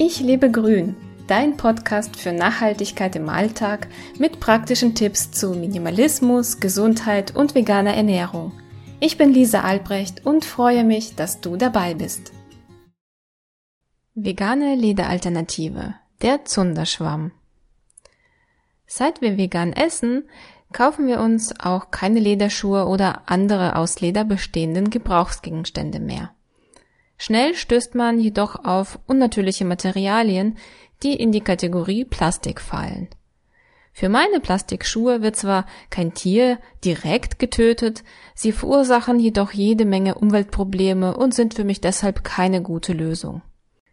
Ich lebe grün, dein Podcast für Nachhaltigkeit im Alltag mit praktischen Tipps zu Minimalismus, Gesundheit und veganer Ernährung. Ich bin Lisa Albrecht und freue mich, dass du dabei bist. Vegane Lederalternative, der Zunderschwamm. Seit wir vegan essen, kaufen wir uns auch keine Lederschuhe oder andere aus Leder bestehenden Gebrauchsgegenstände mehr. Schnell stößt man jedoch auf unnatürliche Materialien, die in die Kategorie Plastik fallen. Für meine Plastikschuhe wird zwar kein Tier direkt getötet, sie verursachen jedoch jede Menge Umweltprobleme und sind für mich deshalb keine gute Lösung.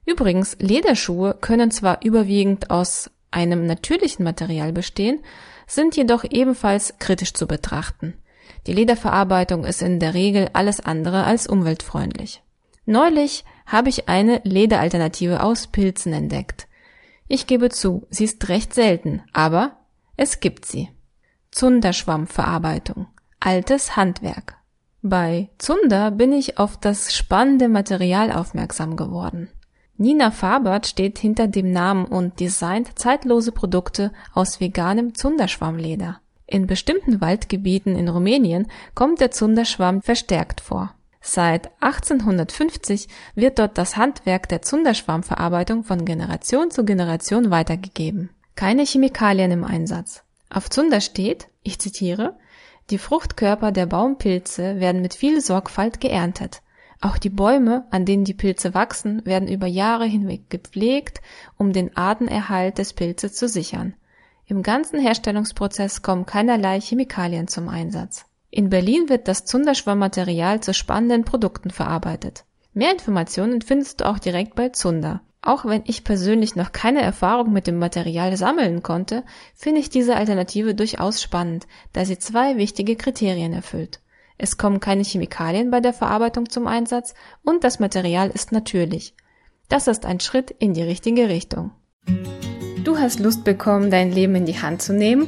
Übrigens, Lederschuhe können zwar überwiegend aus einem natürlichen Material bestehen, sind jedoch ebenfalls kritisch zu betrachten. Die Lederverarbeitung ist in der Regel alles andere als umweltfreundlich. Neulich habe ich eine Lederalternative aus Pilzen entdeckt. Ich gebe zu, sie ist recht selten, aber es gibt sie. Zunderschwammverarbeitung. Altes Handwerk. Bei Zunder bin ich auf das spannende Material aufmerksam geworden. Nina Fabert steht hinter dem Namen und designt zeitlose Produkte aus veganem Zunderschwammleder. In bestimmten Waldgebieten in Rumänien kommt der Zunderschwamm verstärkt vor. Seit 1850 wird dort das Handwerk der Zunderschwammverarbeitung von Generation zu Generation weitergegeben. Keine Chemikalien im Einsatz. Auf Zunder steht, ich zitiere, die Fruchtkörper der Baumpilze werden mit viel Sorgfalt geerntet. Auch die Bäume, an denen die Pilze wachsen, werden über Jahre hinweg gepflegt, um den Artenerhalt des Pilzes zu sichern. Im ganzen Herstellungsprozess kommen keinerlei Chemikalien zum Einsatz. In Berlin wird das Zunderschwammmaterial zu spannenden Produkten verarbeitet. Mehr Informationen findest du auch direkt bei Zunder. Auch wenn ich persönlich noch keine Erfahrung mit dem Material sammeln konnte, finde ich diese Alternative durchaus spannend, da sie zwei wichtige Kriterien erfüllt. Es kommen keine Chemikalien bei der Verarbeitung zum Einsatz und das Material ist natürlich. Das ist ein Schritt in die richtige Richtung. Du hast Lust bekommen, dein Leben in die Hand zu nehmen?